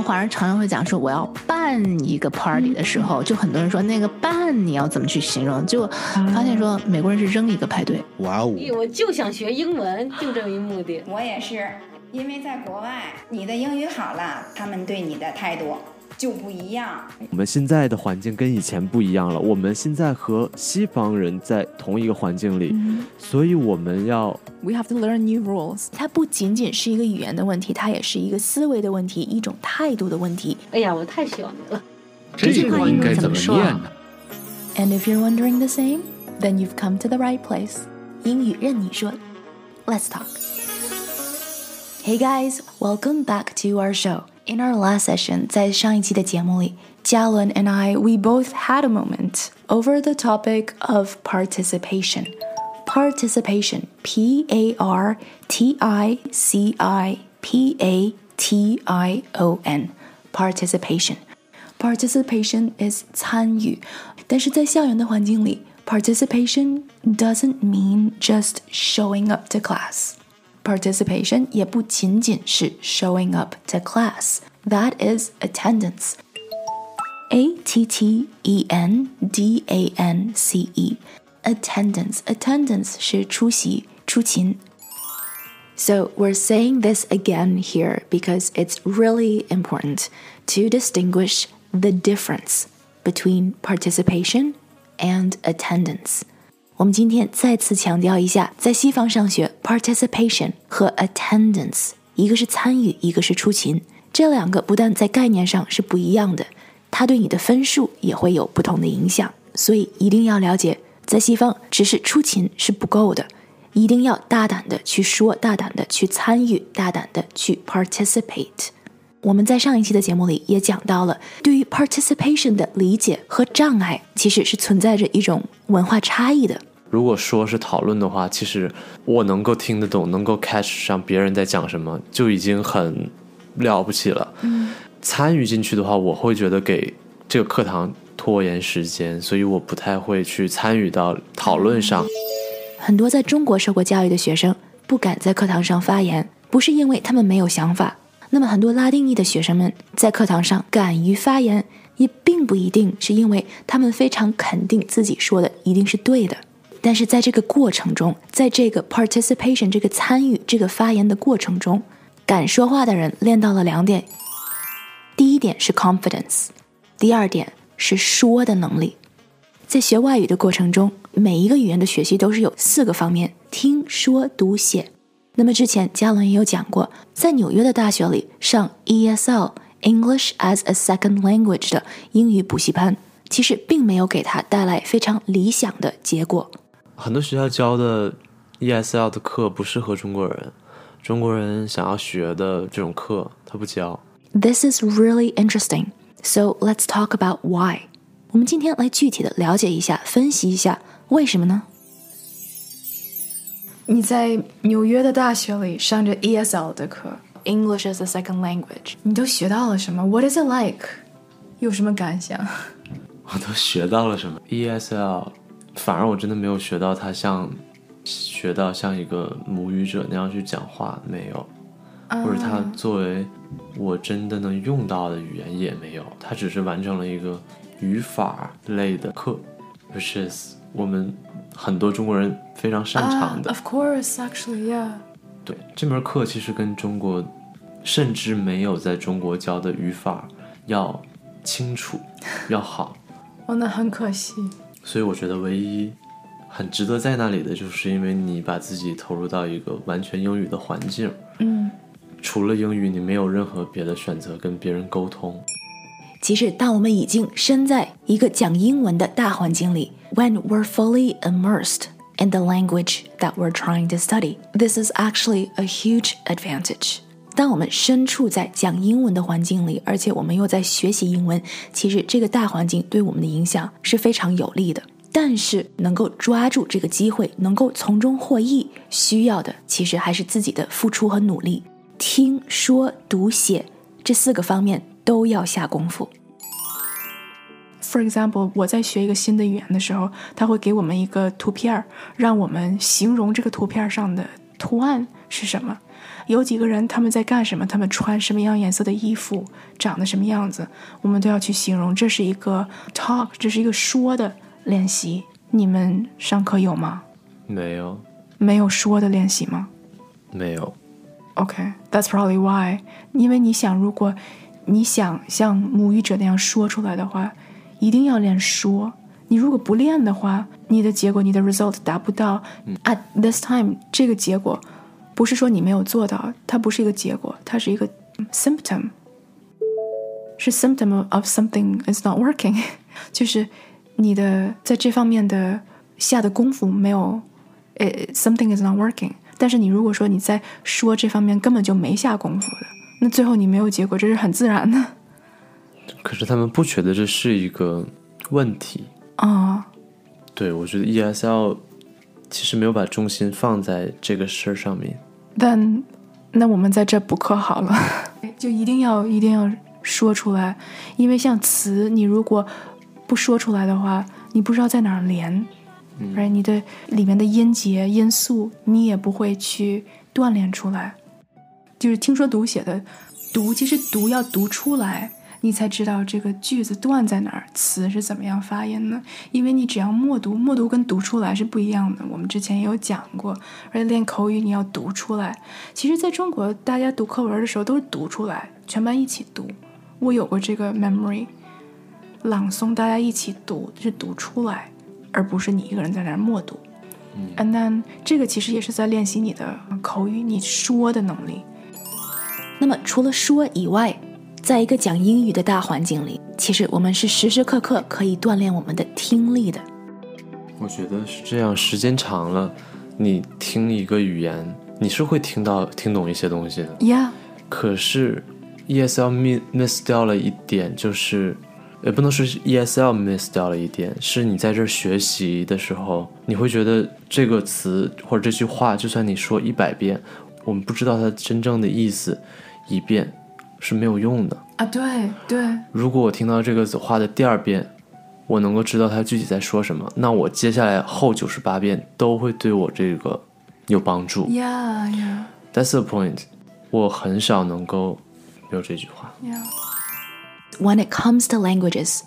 们华人常常会讲说我要办一个 party 的时候，就很多人说那个办你要怎么去形容？就发现说美国人是扔一个派对。哇哦！我就想学英文，就这一目的。我也是，因为在国外，你的英语好了，他们对你的态度。就不一样。我们现在的环境跟以前不一样了。我们现在和西方人在同一个环境里，所以我们要 we have to learn new rules。它不仅仅是一个语言的问题，它也是一个思维的问题，一种态度的问题。哎呀，我太喜欢你了。这句话应该怎么念呢？And if you're wondering the same, then you've come to the right place. 英语任你说，Let's talk. Hey guys, welcome back to our show. In our last session，在上一期的节目里，嘉伦 and I we both had a moment over the topic of participation. Participation, P A R T I C I P A T I O N. Participation. Participation is 参与，但是在校园的环境里，participation doesn't mean just showing up to class. Participation 也不仅仅是 showing up to class, that is attendance. A T T E N D A N C E attendance attendance 是出席出勤。So we're saying this again here because it's really important to distinguish the difference between participation and attendance. 我们今天再次强调一下，在西方上学，participation 和 attendance，一个是参与，一个是出勤，这两个不但在概念上是不一样的，它对你的分数也会有不同的影响。所以一定要了解，在西方只是出勤是不够的，一定要大胆的去说，大胆的去参与，大胆的去 participate。我们在上一期的节目里也讲到了，对于 participation 的理解和障碍，其实是存在着一种文化差异的。如果说是讨论的话，其实我能够听得懂，能够 catch 上别人在讲什么，就已经很了不起了。嗯，参与进去的话，我会觉得给这个课堂拖延时间，所以我不太会去参与到讨论上。很多在中国受过教育的学生不敢在课堂上发言，不是因为他们没有想法。那么很多拉丁裔的学生们在课堂上敢于发言，也并不一定是因为他们非常肯定自己说的一定是对的。但是在这个过程中，在这个 participation 这个参与这个发言的过程中，敢说话的人练到了两点：第一点是 confidence，第二点是说的能力。在学外语的过程中，每一个语言的学习都是有四个方面：听说读写。那么之前嘉伦也有讲过，在纽约的大学里上 ESL English as a Second Language 的英语补习班，其实并没有给他带来非常理想的结果。很多学校教的 ESL 的课不适合中国人，中国人想要学的这种课他不教。This is really interesting. So let's talk about why. 我们今天来具体的了解一下，分析一下为什么呢？你在纽约的大学里上着 ESL 的课，English as a Second Language，你都学到了什么？What is it like？有什么感想？我都学到了什么？ESL。 反而我真的没有学到他像学到像一个母语者那样去讲话，没有，或者他作为我真的能用到的语言也没有。他只是完成了一个语法类的课，which is 我们很多中国人非常擅长的。Of course, actually, yeah. 对，这门课其实跟中国甚至没有在中国教的语法要清楚要好。哦，那很可惜。所以我觉得唯一很值得在那里的，就是因为你把自己投入到一个完全英语的环境，嗯，除了英语，你没有任何别的选择跟别人沟通。其实，当我们已经身在一个讲英文的大环境里，when we're fully immersed in the language that we're trying to study，this is actually a huge advantage。当我们身处在讲英文的环境里，而且我们又在学习英文，其实这个大环境对我们的影响是非常有利的。但是能够抓住这个机会，能够从中获益，需要的其实还是自己的付出和努力。听说读写这四个方面都要下功夫。For example，我在学一个新的语言的时候，他会给我们一个图片儿，让我们形容这个图片上的图案是什么。有几个人他们在干什么，他们穿什么样颜色的衣服，长得什么样子，我们都要去形容。这是一个 talk，这是一个说的练习。你们上课有吗？没有，没有说的练习吗？没有。OK，that's、probably why。因为你想，如果你想像母语者那样说出来的话，一定要练说。你如果不练的话，你的结果，你的 result 达不到。At this time，这个结果不是说你没有做到，它不是一个结果，它是一个 symptom，是 symptom of something is not working，就是你的在这方面的下的功夫没有，呃，something is not working。但是你如果说你在说这方面根本就没下功夫的，那最后你没有结果，这是很自然的可是他们不觉得这是一个问题。啊。对，我觉得 ESL 其实没有把重心放在这个事儿上面。但那我们在这补课好了，就一定要一定要说出来，因为像词，你如果不说出来的话，你不知道在哪儿连，而你的里面的音节、音素，你也不会去锻炼出来。就是听说读写的读，其实读要读出来，你才知道这个句子断在哪儿，词是怎么样发音的。因为你只要默读，默读跟读出来是不一样的。我们之前也有讲过，而且练口语你要读出来。其实在中国，大家读课文的时候都是读出来，全班一起读。我有过这个 memory，朗诵大家一起读是读出来，而不是你一个人在那儿默读。And then 这个其实也是在练习你的口语，你说的能力。那么除了说以外，在一个讲英语的大环境里，其实我们是时时刻刻可以锻炼我们的听力的。我觉得是这样，时间长了，你听一个语言，你是会听到听懂一些东西的。Yeah，可是 ESL miss miss 掉了一点，就是也不能说是 ESL miss 掉了一点，是你在这儿学习的时候，你会觉得这个词或者这句话，就算你说一百遍，我们不知道它真正的意思，一遍是没有用的。啊，对对如果我听到这个话的第二遍，我能够知道他具体在说什么，那我接下来后九十八遍都会对我这个有帮助。，Yeah Yeah That's the point。我很少能够没有这句话。Yeah。When it comes to languages，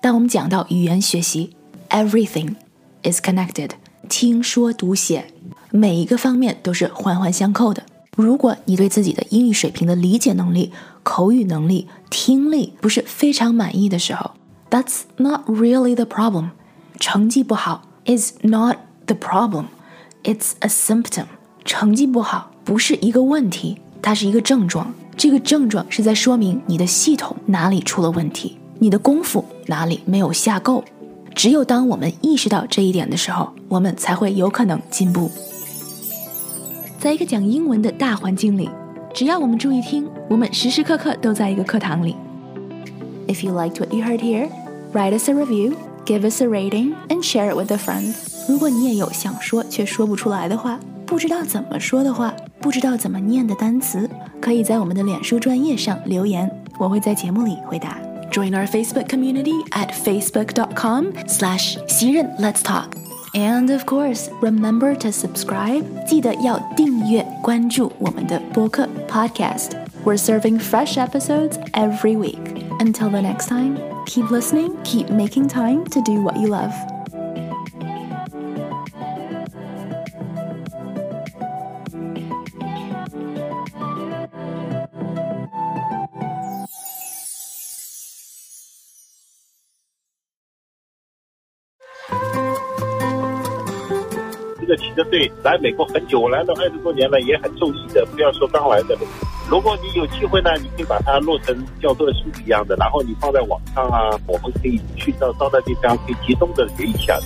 当我们讲到语言学习，everything is connected，听说读写每一个方面都是环环相扣的。如果你对自己的英语水平的理解能力、口语能力、听力不是非常满意的时候，That's not really the problem。成绩不好 is not the problem，it's a symptom。成绩不好不是一个问题，它是一个症状。这个症状是在说明你的系统哪里出了问题，你的功夫哪里没有下够。只有当我们意识到这一点的时候，我们才会有可能进步。在一个讲英文的大环境里，只要我们注意听，我们时时刻刻都在一个课堂里。If you liked what you heard here, write us a review, give us a rating, and share it with a friend. 如果你也有想说却说不出来的话，不知道怎么说的话，不知道怎么念的单词，可以在我们的脸书专页上留言，我会在节目里回答。Join our Facebook community at facebook.com slash 袭任 Let's Talk. And of course, remember to subscribe. 记得要订阅关注我们的播客 podcast. We're serving fresh episodes every week. Until the next time, keep listening, keep making time to do what you love. 骑着队来美国很久，我来了二十多年了，也很受益的。不要说刚来的，如果你有机会呢，你可以把它录成教科书一样的，然后你放在网上啊，我们可以去到到那地方可以集中的学一下。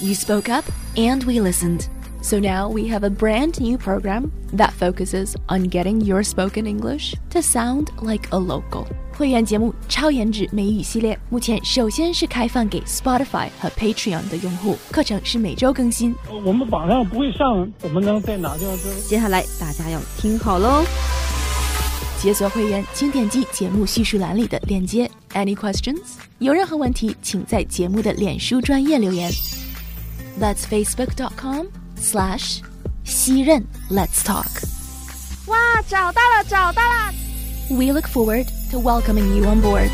You spoke up and we listened. So now we have a brand new program that focuses on getting your spoken English to sound like a local. 会员节目超颜值美语系列，目前首先是开放给 Spotify 和 Patreon 的用户，课程是每周更新。我们网上不会上，我们能在哪地方知道？接下来大家要听好喽！解锁会员，请点击节目叙述栏里的链接。Any questions？有任何问题，请在节目的脸书专业留言。That's facebook.com slash 西任 Let's talk。 哇，找到了，找到了！ We look forward to welcoming you on board.